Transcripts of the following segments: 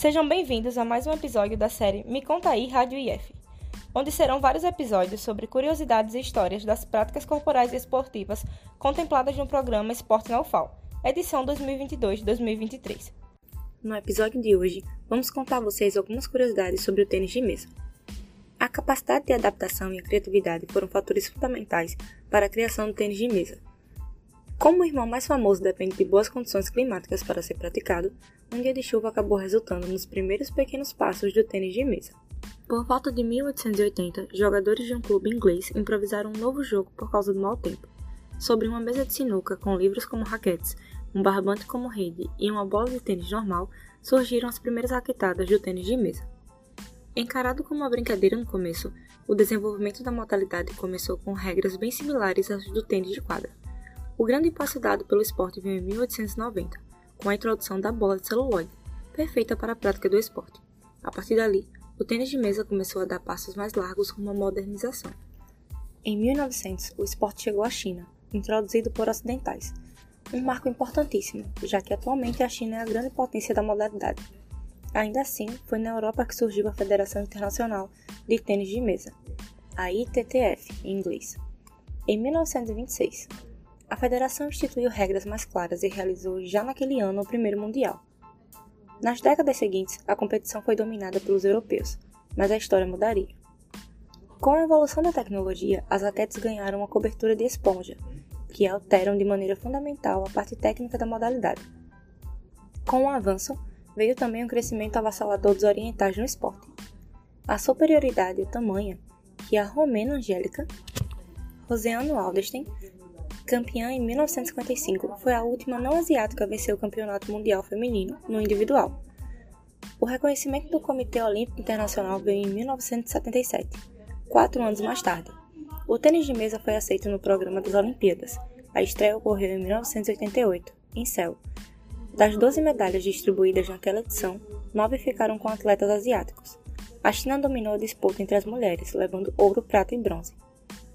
Sejam bem-vindos a mais um episódio da série Me Conta Aí Rádio IF, onde serão vários episódios sobre curiosidades e histórias das práticas corporais e esportivas contempladas no programa Esporte na UFAL, edição 2022-2023. No episódio de hoje, vamos contar a vocês algumas curiosidades sobre o tênis de mesa. A capacidade de adaptação e a criatividade foram fatores fundamentais para a criação do tênis de mesa. Como o irmão mais famoso depende de boas condições climáticas para ser praticado, um dia de chuva acabou resultando nos primeiros pequenos passos do tênis de mesa. Por volta de 1880, jogadores de um clube inglês improvisaram um novo jogo por causa do mau tempo. Sobre uma mesa de sinuca com livros como raquetes, um barbante como rede e uma bola de tênis normal, surgiram as primeiras raquetadas do tênis de mesa. Encarado como uma brincadeira no começo, o desenvolvimento da modalidade começou com regras bem similares às do tênis de quadra. O grande passo dado pelo esporte veio em 1890, com a introdução da bola de celuloide, perfeita para a prática do esporte. A partir dali, o tênis de mesa começou a dar passos mais largos com uma modernização. Em 1900, o esporte chegou à China, introduzido por ocidentais, um marco importantíssimo, já que atualmente a China é a grande potência da modalidade. Ainda assim, foi na Europa que surgiu a Federação Internacional de Tênis de Mesa, a ITTF em inglês. Em 1926, a federação instituiu regras mais claras e realizou já naquele ano o primeiro Mundial. Nas décadas seguintes, a competição foi dominada pelos europeus, mas a história mudaria. Com a evolução da tecnologia, as raquetes ganharam uma cobertura de esponja, que alteram de maneira fundamental a parte técnica da modalidade. Com o avanço, veio também um crescimento avassalador dos orientais no esporte. A superioridade é tamanha que a romena Angélica Roseano Alderstein, campeã em 1955, foi a última não asiática a vencer o Campeonato Mundial Feminino no individual. O reconhecimento do Comitê Olímpico Internacional veio em 1977, quatro anos mais tarde. O tênis de mesa foi aceito no programa das Olimpíadas. A estreia ocorreu em 1988, em Seul, das 12 medalhas distribuídas naquela edição, nove ficaram com atletas asiáticos. A China dominou a disputa entre as mulheres, levando ouro, prata e bronze.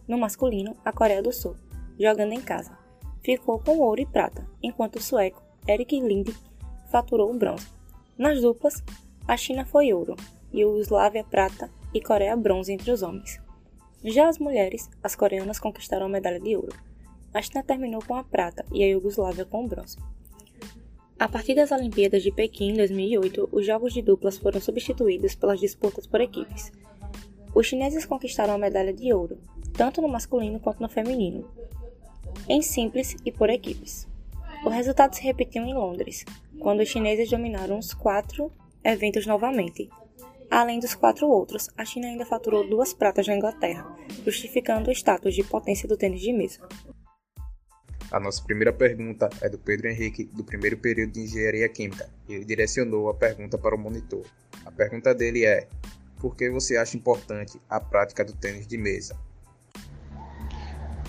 No masculino, a Coreia do Sul, jogando em casa, ficou com ouro e prata, enquanto o sueco Erik Linde faturou o bronze. Nas duplas, a China foi ouro, Iugoslávia prata e Coreia bronze entre os homens. Já as mulheres, as coreanas conquistaram a medalha de ouro. A China terminou com a prata e a Iugoslávia com o bronze. A partir das Olimpíadas de Pequim em 2008, os jogos de duplas foram substituídos pelas disputas por equipes. Os chineses conquistaram a medalha de ouro, tanto no masculino quanto no feminino, em simples e por equipes. O resultado se repetiu em Londres, quando os chineses dominaram os quatro eventos novamente. Além dos quatro outros, a China ainda faturou duas pratas na Inglaterra, justificando o status de potência do tênis de mesa. A nossa primeira pergunta é do Pedro Henrique, do primeiro período de Engenharia Química. Ele direcionou a pergunta para o monitor. A pergunta dele é: Por que você acha importante a prática do tênis de mesa?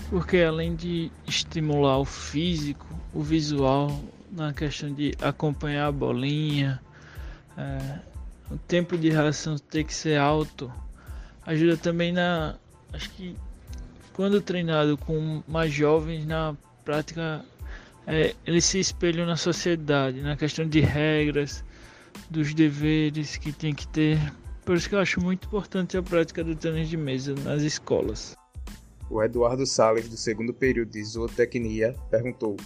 Porque além de estimular o físico, o visual, na questão de acompanhar a bolinha, é, o tempo de reação ter que ser alto, ajuda também na. Acho que quando treinado com mais jovens na prática é, eles se espelham na sociedade, na questão de regras, dos deveres que tem que ter. Por isso que eu acho muito importante a prática do tênis de mesa nas escolas. O Eduardo Sales, do segundo período de zootecnia, perguntou: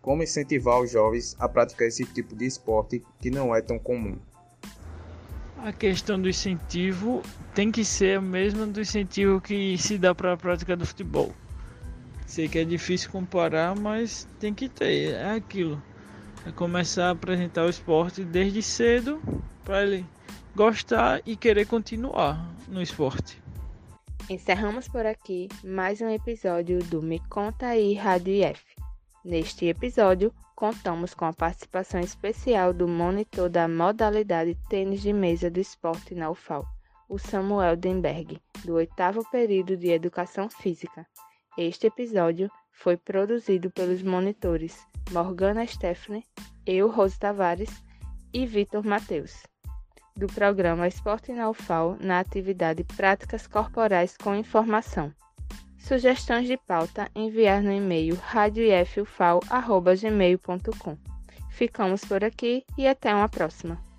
Como incentivar os jovens a praticar esse tipo de esporte que não é tão comum? A questão do incentivo tem que ser a mesma do incentivo que se dá para a prática do futebol. Sei que é difícil comparar, mas tem que ter. É aquilo. É começar a apresentar o esporte desde cedo para ele gostar e querer continuar no esporte. Encerramos por aqui mais um episódio do Me Conta aí Rádio IF. Neste episódio, contamos com a participação especial do monitor da modalidade tênis de mesa do esporte na UFAL, o Samuel Denberg, do oitavo período de Educação Física. Este episódio foi produzido pelos monitores Morgana Stephanie, eu, Rose Tavares e Vitor Mateus, do programa Esporte na UFAL na atividade Práticas Corporais com Informação. Sugestões de pauta enviar no e-mail radioifufal.gmail.com. Ficamos por aqui e até uma próxima.